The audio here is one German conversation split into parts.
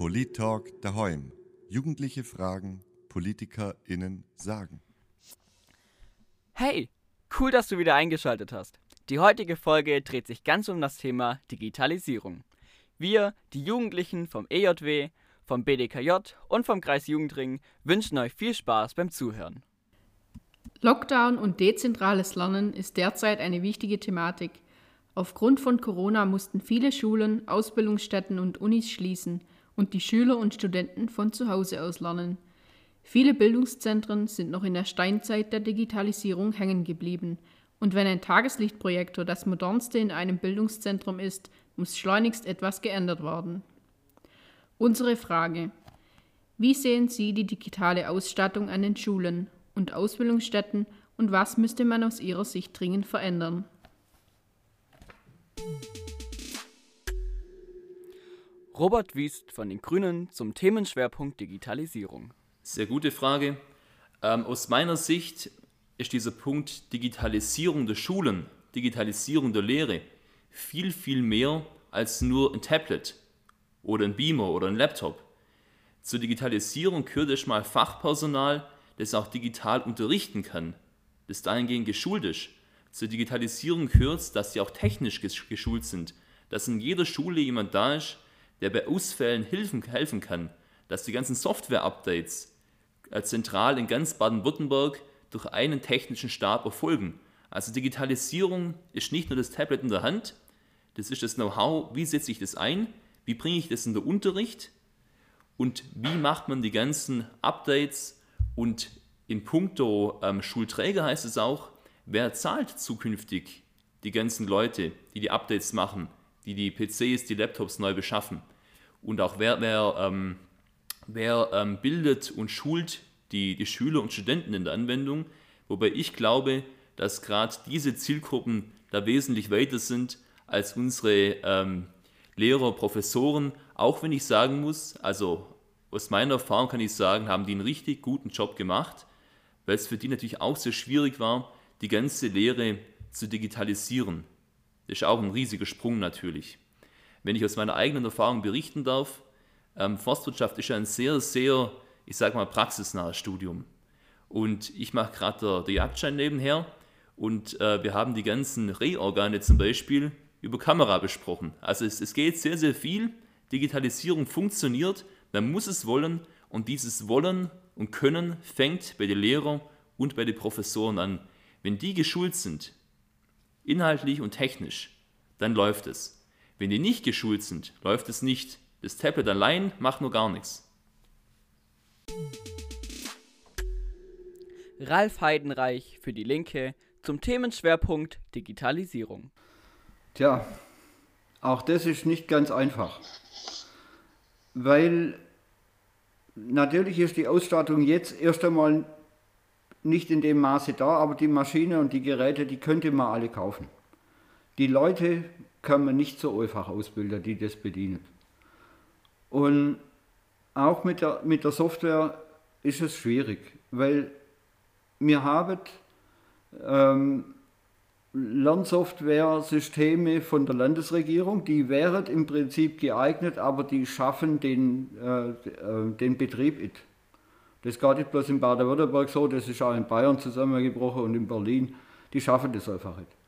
Polit-Talk daheim. Jugendliche Fragen, PolitikerInnen sagen. Hey, cool, dass du wieder eingeschaltet hast. Die heutige Folge dreht sich ganz um das Thema Digitalisierung. Wir, die Jugendlichen vom EJW, vom BDKJ und vom Kreis Jugendring, wünschen euch viel Spaß beim Zuhören. Lockdown und dezentrales Lernen ist derzeit eine wichtige Thematik. Aufgrund von Corona mussten viele Schulen, Ausbildungsstätten und Unis schließen und die Schüler und Studenten von zu Hause aus lernen. Viele Bildungszentren sind noch in der Steinzeit der Digitalisierung hängen geblieben. Und wenn ein Tageslichtprojektor das modernste in einem Bildungszentrum ist, muss schleunigst etwas geändert werden. Unsere Frage. Wie sehen Sie die digitale Ausstattung an den Schulen und Ausbildungsstätten und was müsste man aus Ihrer Sicht dringend verändern? Robert Wiest von den Grünen zum Themenschwerpunkt Digitalisierung. Sehr gute Frage. Ähm, aus meiner Sicht ist dieser Punkt Digitalisierung der Schulen, Digitalisierung der Lehre viel, viel mehr als nur ein Tablet oder ein Beamer oder ein Laptop. Zur Digitalisierung gehört erstmal Fachpersonal, das auch digital unterrichten kann, das dahingehend geschult ist. Zur Digitalisierung gehört, dass sie auch technisch geschult sind, dass in jeder Schule jemand da ist, der bei Ausfällen helfen, helfen kann, dass die ganzen Software-Updates äh, zentral in ganz Baden-Württemberg durch einen technischen Stab erfolgen. Also Digitalisierung ist nicht nur das Tablet in der Hand, das ist das Know-how, wie setze ich das ein, wie bringe ich das in den Unterricht und wie macht man die ganzen Updates und in puncto ähm, Schulträger heißt es auch, wer zahlt zukünftig die ganzen Leute, die die Updates machen, die die PCs, die Laptops neu beschaffen. Und auch wer, wer, ähm, wer ähm, bildet und schult die, die Schüler und Studenten in der Anwendung. Wobei ich glaube, dass gerade diese Zielgruppen da wesentlich weiter sind als unsere ähm, Lehrer, Professoren. Auch wenn ich sagen muss, also aus meiner Erfahrung kann ich sagen, haben die einen richtig guten Job gemacht, weil es für die natürlich auch sehr schwierig war, die ganze Lehre zu digitalisieren. Das ist auch ein riesiger Sprung natürlich. Wenn ich aus meiner eigenen Erfahrung berichten darf, ähm, Forstwirtschaft ist ein sehr, sehr, ich sage mal, praxisnahes Studium. Und ich mache gerade der Jagdschein nebenher und äh, wir haben die ganzen Rehorgane zum Beispiel über Kamera besprochen. Also es, es geht sehr, sehr viel. Digitalisierung funktioniert, man muss es wollen und dieses Wollen und Können fängt bei den Lehrern und bei den Professoren an. Wenn die geschult sind, inhaltlich und technisch, dann läuft es. Wenn die nicht geschult sind, läuft es nicht. Das Tablet allein macht nur gar nichts. Ralf Heidenreich für die Linke zum Themenschwerpunkt Digitalisierung. Tja, auch das ist nicht ganz einfach, weil natürlich ist die Ausstattung jetzt erst einmal nicht in dem Maße da, aber die Maschine und die Geräte, die könnte man alle kaufen. Die Leute man nicht so einfach ausbilden, die das bedienen. Und auch mit der, mit der Software ist es schwierig, weil wir haben ähm, Lernsoftware-Systeme von der Landesregierung, die wären im Prinzip geeignet, aber die schaffen den, äh, äh den Betrieb nicht. Das geht nicht bloß in Baden-Württemberg so, das ist auch in Bayern zusammengebrochen und in Berlin. Die schaffen das einfach nicht.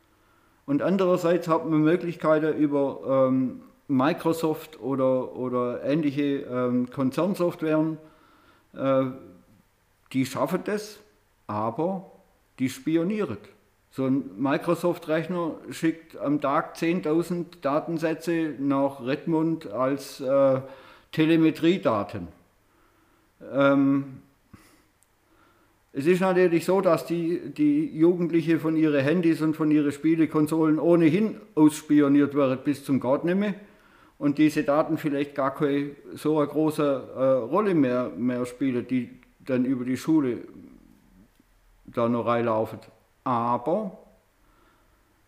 Und andererseits hat man Möglichkeiten über ähm, Microsoft oder, oder ähnliche ähm, Konzernsoftwaren, äh, die schaffen das, aber die spionieren. So ein Microsoft-Rechner schickt am Tag 10.000 Datensätze nach Redmond als äh, Telemetriedaten. Ähm, es ist natürlich so, dass die, die Jugendliche von ihren Handys und von ihren Spielekonsolen ohnehin ausspioniert werden bis zum Gartnehme und diese Daten vielleicht gar keine so eine große äh, Rolle mehr, mehr spielen, die dann über die Schule da noch reinlaufen. Aber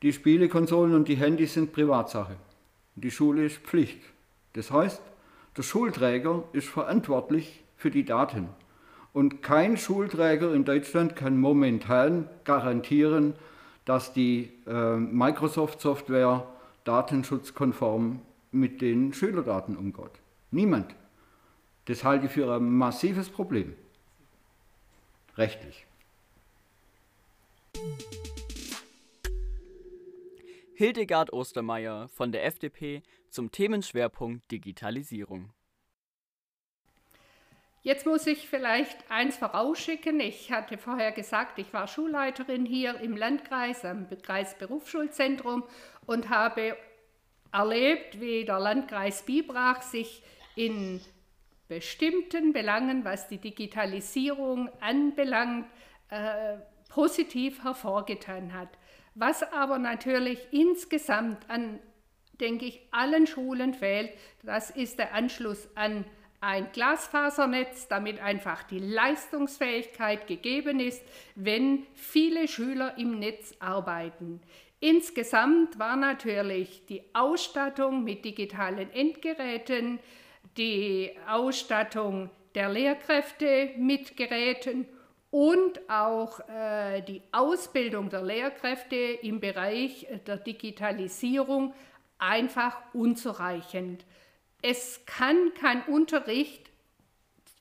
die Spielekonsolen und die Handys sind Privatsache. Die Schule ist Pflicht. Das heißt, der Schulträger ist verantwortlich für die Daten. Und kein Schulträger in Deutschland kann momentan garantieren, dass die äh, Microsoft-Software datenschutzkonform mit den Schülerdaten umgeht. Niemand. Das halte ich für ein massives Problem. Rechtlich. Hildegard Ostermeier von der FDP zum Themenschwerpunkt Digitalisierung. Jetzt muss ich vielleicht eins vorausschicken. Ich hatte vorher gesagt, ich war Schulleiterin hier im Landkreis, am Kreisberufsschulzentrum und habe erlebt, wie der Landkreis Bibrach sich in bestimmten Belangen, was die Digitalisierung anbelangt, äh, positiv hervorgetan hat. Was aber natürlich insgesamt an, denke ich, allen Schulen fehlt, das ist der Anschluss an ein Glasfasernetz, damit einfach die Leistungsfähigkeit gegeben ist, wenn viele Schüler im Netz arbeiten. Insgesamt war natürlich die Ausstattung mit digitalen Endgeräten, die Ausstattung der Lehrkräfte mit Geräten und auch äh, die Ausbildung der Lehrkräfte im Bereich der Digitalisierung einfach unzureichend. Es kann kein Unterricht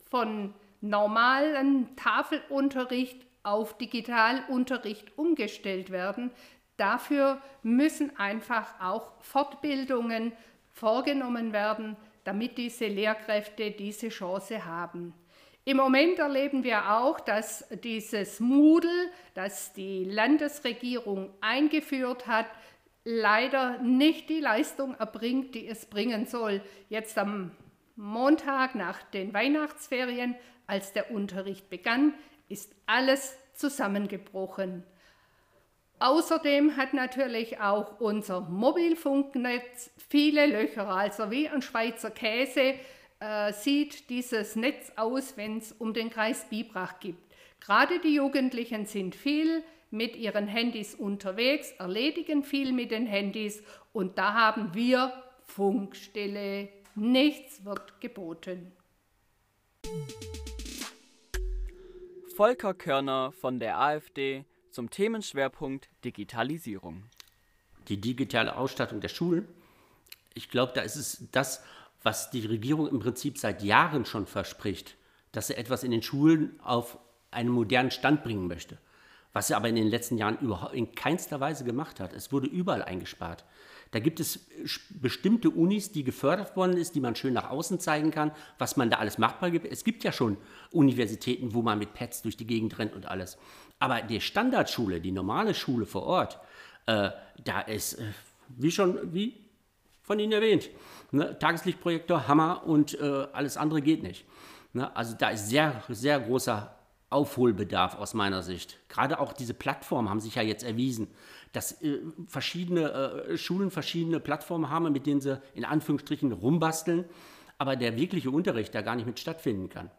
von normalen Tafelunterricht auf Digitalunterricht umgestellt werden. Dafür müssen einfach auch Fortbildungen vorgenommen werden, damit diese Lehrkräfte diese Chance haben. Im Moment erleben wir auch, dass dieses Moodle, das die Landesregierung eingeführt hat, leider nicht die Leistung erbringt, die es bringen soll. Jetzt am Montag nach den Weihnachtsferien, als der Unterricht begann, ist alles zusammengebrochen. Außerdem hat natürlich auch unser Mobilfunknetz viele Löcher, also wie ein Schweizer Käse äh, sieht dieses Netz aus, wenn es um den Kreis Bibrach geht. Gerade die Jugendlichen sind viel mit ihren Handys unterwegs, erledigen viel mit den Handys und da haben wir Funkstelle. Nichts wird geboten. Volker Körner von der AfD zum Themenschwerpunkt Digitalisierung. Die digitale Ausstattung der Schulen, ich glaube, da ist es das, was die Regierung im Prinzip seit Jahren schon verspricht, dass sie etwas in den Schulen auf einen modernen Stand bringen möchte. Was sie aber in den letzten Jahren überhaupt in keinster Weise gemacht hat. Es wurde überall eingespart. Da gibt es bestimmte Unis, die gefördert worden ist, die man schön nach außen zeigen kann, was man da alles machbar gibt. Es gibt ja schon Universitäten, wo man mit Pads durch die Gegend rennt und alles. Aber die Standardschule, die normale Schule vor Ort, äh, da ist, äh, wie schon, wie von Ihnen erwähnt, ne, Tageslichtprojektor, Hammer und äh, alles andere geht nicht. Ne, also da ist sehr, sehr großer Aufholbedarf aus meiner Sicht. Gerade auch diese Plattformen haben sich ja jetzt erwiesen, dass äh, verschiedene äh, Schulen verschiedene Plattformen haben, mit denen sie in Anführungsstrichen rumbasteln, aber der wirkliche Unterricht da gar nicht mit stattfinden kann.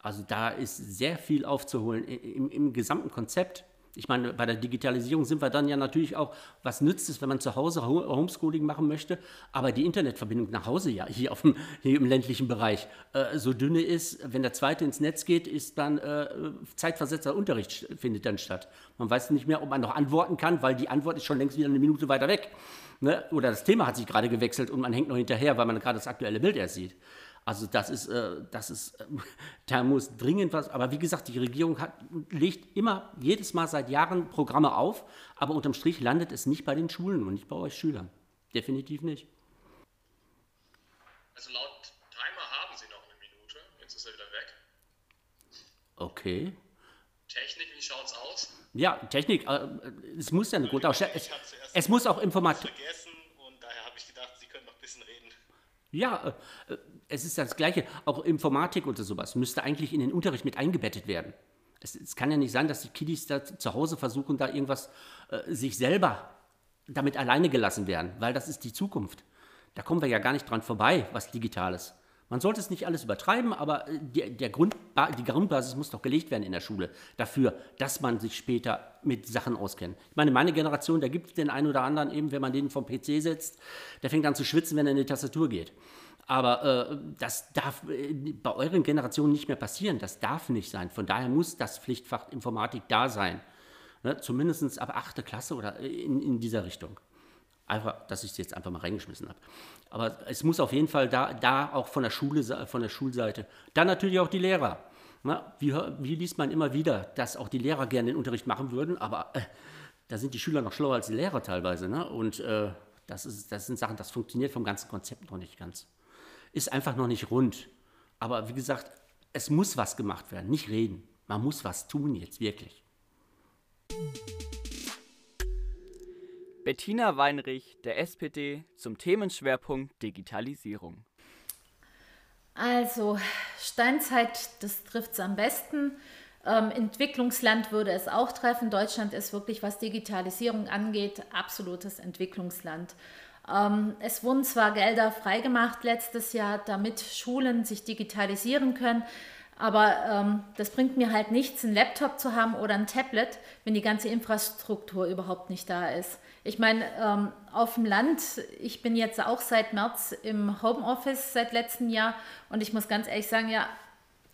Also da ist sehr viel aufzuholen im, im gesamten Konzept. Ich meine, bei der Digitalisierung sind wir dann ja natürlich auch, was nützt es, wenn man zu Hause Homeschooling machen möchte, aber die Internetverbindung nach Hause ja hier, auf dem, hier im ländlichen Bereich äh, so dünne ist, wenn der zweite ins Netz geht, ist dann äh, zeitversetzter Unterricht findet dann statt. Man weiß nicht mehr, ob man noch antworten kann, weil die Antwort ist schon längst wieder eine Minute weiter weg. Ne? Oder das Thema hat sich gerade gewechselt und man hängt noch hinterher, weil man gerade das aktuelle Bild erst sieht. Also das ist, äh, das ist, äh, da muss dringend was, aber wie gesagt, die Regierung hat, legt immer, jedes Mal seit Jahren Programme auf, aber unterm Strich landet es nicht bei den Schulen und nicht bei euch Schülern. Definitiv nicht. Also laut Timer haben Sie noch eine Minute, jetzt ist er wieder weg. Okay. Technik, wie schaut's aus? Ja, Technik, äh, es muss ja eine Grundausstellung, es, es muss auch Informatik. vergessen und daher habe ich gedacht, Sie können noch ein bisschen reden. Ja, äh, es ist das Gleiche. Auch Informatik oder sowas müsste eigentlich in den Unterricht mit eingebettet werden. Es, es kann ja nicht sein, dass die Kiddies da zu Hause versuchen, da irgendwas äh, sich selber damit alleine gelassen werden, weil das ist die Zukunft. Da kommen wir ja gar nicht dran vorbei, was Digitales. Man sollte es nicht alles übertreiben, aber äh, die, der Grund, die Grundbasis muss doch gelegt werden in der Schule dafür, dass man sich später mit Sachen auskennt. Ich meine, meine Generation, da gibt es den einen oder anderen eben, wenn man den vom PC setzt, der fängt an zu schwitzen, wenn er in die Tastatur geht. Aber äh, das darf äh, bei euren Generationen nicht mehr passieren. Das darf nicht sein. Von daher muss das Pflichtfach Informatik da sein. Ne? Zumindest ab 8. Klasse oder in, in dieser Richtung. Einfach, dass ich es jetzt einfach mal reingeschmissen habe. Aber es muss auf jeden Fall da, da auch von der Schule, von der Schulseite. Dann natürlich auch die Lehrer. Na, wie, wie liest man immer wieder, dass auch die Lehrer gerne den Unterricht machen würden, aber äh, da sind die Schüler noch schlauer als die Lehrer teilweise. Ne? Und äh, das, ist, das sind Sachen, das funktioniert vom ganzen Konzept noch nicht ganz. Ist einfach noch nicht rund. Aber wie gesagt, es muss was gemacht werden, nicht reden. Man muss was tun jetzt, wirklich. Bettina Weinrich, der SPD, zum Themenschwerpunkt Digitalisierung. Also, Steinzeit, das trifft es am besten. Ähm, Entwicklungsland würde es auch treffen. Deutschland ist wirklich, was Digitalisierung angeht, absolutes Entwicklungsland. Ähm, es wurden zwar Gelder freigemacht letztes Jahr, damit Schulen sich digitalisieren können, aber ähm, das bringt mir halt nichts, einen Laptop zu haben oder ein Tablet, wenn die ganze Infrastruktur überhaupt nicht da ist. Ich meine, ähm, auf dem Land, ich bin jetzt auch seit März im Homeoffice seit letztem Jahr und ich muss ganz ehrlich sagen, ja,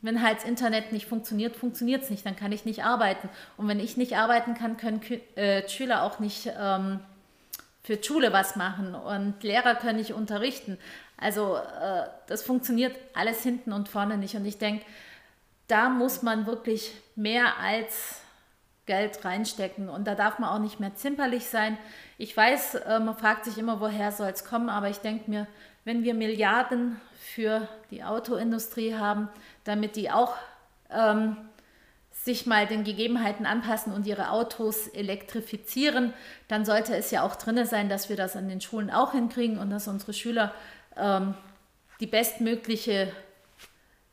wenn halt das Internet nicht funktioniert, funktioniert es nicht, dann kann ich nicht arbeiten. Und wenn ich nicht arbeiten kann, können äh, Schüler auch nicht ähm, für Schule was machen und Lehrer können nicht unterrichten. Also äh, das funktioniert alles hinten und vorne nicht. Und ich denke, da muss man wirklich mehr als Geld reinstecken. Und da darf man auch nicht mehr zimperlich sein. Ich weiß, äh, man fragt sich immer, woher soll es kommen, aber ich denke mir, wenn wir Milliarden für die Autoindustrie haben, damit die auch ähm, sich mal den Gegebenheiten anpassen und ihre Autos elektrifizieren, dann sollte es ja auch drin sein, dass wir das an den Schulen auch hinkriegen und dass unsere Schüler ähm, die bestmögliche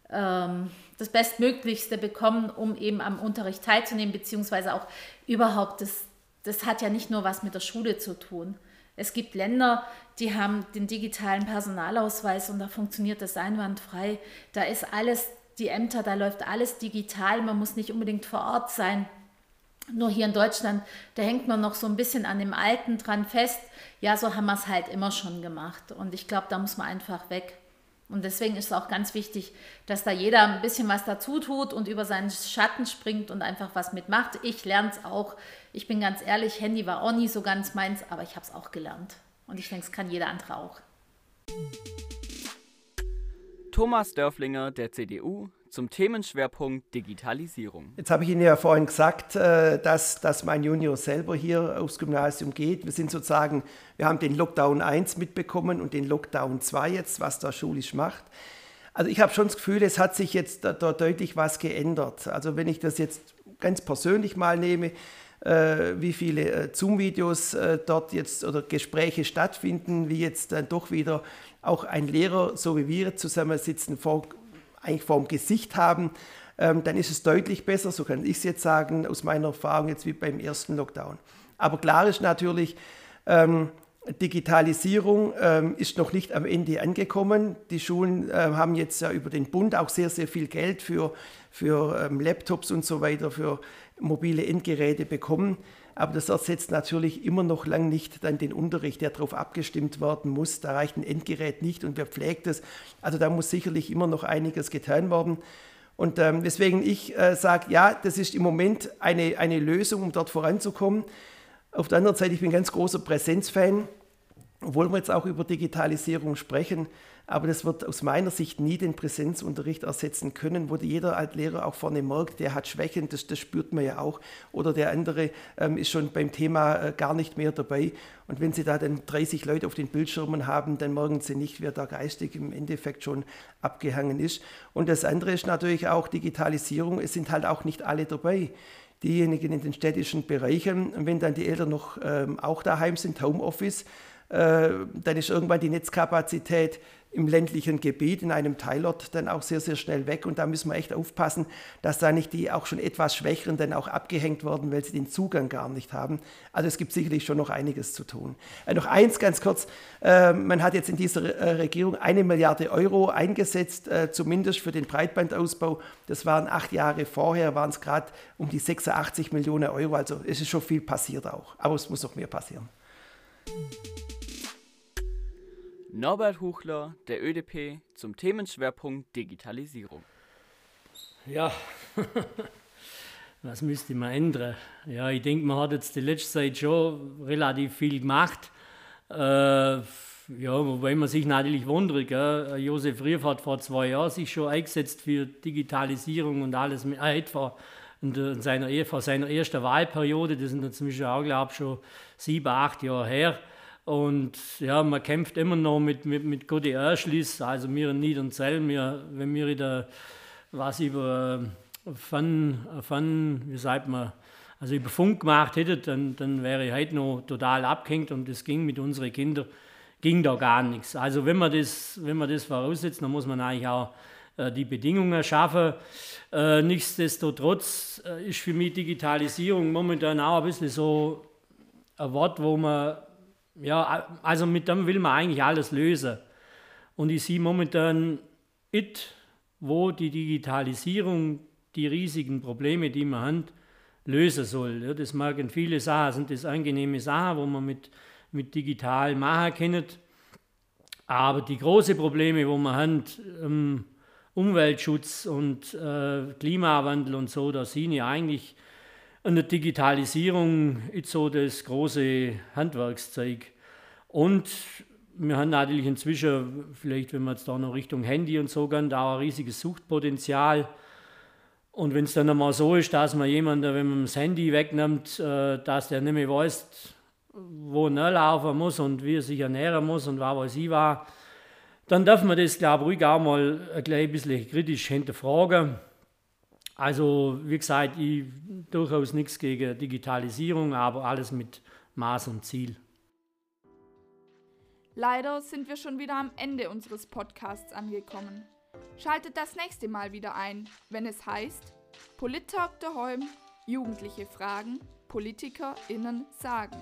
ähm, das Bestmöglichste bekommen, um eben am Unterricht teilzunehmen, beziehungsweise auch überhaupt, das, das hat ja nicht nur was mit der Schule zu tun. Es gibt Länder, die haben den digitalen Personalausweis und da funktioniert das einwandfrei. Da ist alles, die Ämter, da läuft alles digital, man muss nicht unbedingt vor Ort sein. Nur hier in Deutschland, da hängt man noch so ein bisschen an dem Alten dran fest. Ja, so haben wir es halt immer schon gemacht. Und ich glaube, da muss man einfach weg. Und deswegen ist es auch ganz wichtig, dass da jeder ein bisschen was dazu tut und über seinen Schatten springt und einfach was mitmacht. Ich lerne es auch. Ich bin ganz ehrlich, Handy war auch nie so ganz meins, aber ich habe es auch gelernt. Und ich denke, es kann jeder andere auch. Thomas Dörflinger der CDU zum Themenschwerpunkt Digitalisierung. Jetzt habe ich Ihnen ja vorhin gesagt, äh, dass, dass mein Junior selber hier aufs Gymnasium geht. Wir sind sozusagen, wir haben den Lockdown 1 mitbekommen und den Lockdown 2 jetzt, was da schulisch macht. Also ich habe schon das Gefühl, es hat sich jetzt da, deutlich was geändert. Also wenn ich das jetzt ganz persönlich mal nehme, äh, wie viele äh, Zoom-Videos dort jetzt oder Gespräche stattfinden, wie jetzt dann doch wieder auch ein Lehrer, so wie wir zusammensitzen, vor eigentlich vor dem Gesicht haben, ähm, dann ist es deutlich besser, so kann ich es jetzt sagen, aus meiner Erfahrung jetzt wie beim ersten Lockdown. Aber klar ist natürlich, ähm, Digitalisierung ähm, ist noch nicht am Ende angekommen. Die Schulen äh, haben jetzt ja über den Bund auch sehr, sehr viel Geld für, für ähm, Laptops und so weiter, für mobile Endgeräte bekommen. Aber das ersetzt natürlich immer noch lang nicht dann den Unterricht, der darauf abgestimmt werden muss. Da reicht ein Endgerät nicht und wer pflegt es. Also da muss sicherlich immer noch einiges getan werden. Und ähm, weswegen ich äh, sage, ja, das ist im Moment eine, eine Lösung, um dort voranzukommen. Auf der anderen Seite, ich bin ganz großer Präsenzfan, obwohl wir jetzt auch über Digitalisierung sprechen. Aber das wird aus meiner Sicht nie den Präsenzunterricht ersetzen können, wo jeder als Lehrer auch vorne merkt, der hat Schwächen, das, das spürt man ja auch. Oder der andere ähm, ist schon beim Thema äh, gar nicht mehr dabei. Und wenn Sie da dann 30 Leute auf den Bildschirmen haben, dann merken Sie nicht, wer da geistig im Endeffekt schon abgehangen ist. Und das andere ist natürlich auch Digitalisierung. Es sind halt auch nicht alle dabei diejenigen in den städtischen Bereichen. Und wenn dann die Eltern noch ähm, auch daheim sind, Homeoffice, äh, dann ist irgendwann die Netzkapazität im ländlichen Gebiet, in einem Teilort, dann auch sehr, sehr schnell weg. Und da müssen wir echt aufpassen, dass da nicht die auch schon etwas Schwächeren dann auch abgehängt werden, weil sie den Zugang gar nicht haben. Also es gibt sicherlich schon noch einiges zu tun. Äh, noch eins ganz kurz. Äh, man hat jetzt in dieser äh, Regierung eine Milliarde Euro eingesetzt, äh, zumindest für den Breitbandausbau. Das waren acht Jahre vorher, waren es gerade um die 86 Millionen Euro. Also es ist schon viel passiert auch. Aber es muss noch mehr passieren. Norbert Huchler, der ÖDP, zum Themenschwerpunkt Digitalisierung. Ja, was müsste man ändern? Ja, ich denke, man hat jetzt die letzte Zeit schon relativ viel gemacht. Äh, ja, wobei man sich natürlich wundert, gell? Josef Rief hat vor zwei Jahren sich schon eingesetzt für Digitalisierung und alles. Er hat vor, in seiner, vor seiner ersten Wahlperiode, das sind inzwischen auch, glaube ich, schon sieben, acht Jahre her. Und ja, man kämpft immer noch mit, mit, mit guten Erschluss, also mir in Niedernzell, wir, wenn wir da was über von, von, wie sagt man, also über Funk gemacht hätte, dann, dann wäre ich heute noch total abgehängt und das ging mit unseren Kindern, ging da gar nichts. Also wenn man das, wenn man das voraussetzt, dann muss man eigentlich auch äh, die Bedingungen schaffen. Äh, nichtsdestotrotz äh, ist für mich Digitalisierung momentan auch ein bisschen so ein Wort, wo man, ja, also mit dem will man eigentlich alles lösen. Und ich sehe momentan it, wo die Digitalisierung die riesigen Probleme, die man hat, lösen soll. Ja, das in viele Sachen, sind das angenehme Sachen, wo man mit, mit digital machen kann. Aber die großen Probleme, wo man hat, ähm, Umweltschutz und äh, Klimawandel und so, da sind ja eigentlich an der Digitalisierung ist so das große Handwerkszeug. Und wir haben natürlich inzwischen, vielleicht wenn man jetzt da noch Richtung Handy und so gehen, da ein riesiges Suchtpotenzial. Und wenn es dann einmal so ist, dass man jemanden, wenn man das Handy wegnimmt, äh, dass der nicht mehr weiß, wo er laufen muss und wie er sich ernähren muss und was weiß ich war, dann darf man das, glaube ich, ruhig auch mal ein klein bisschen kritisch hinterfragen. Also, wie gesagt, ich durchaus nichts gegen Digitalisierung, aber alles mit Maß und Ziel. Leider sind wir schon wieder am Ende unseres Podcasts angekommen. Schaltet das nächste Mal wieder ein, wenn es heißt Polit-Talk daheim, Jugendliche fragen, PolitikerInnen sagen.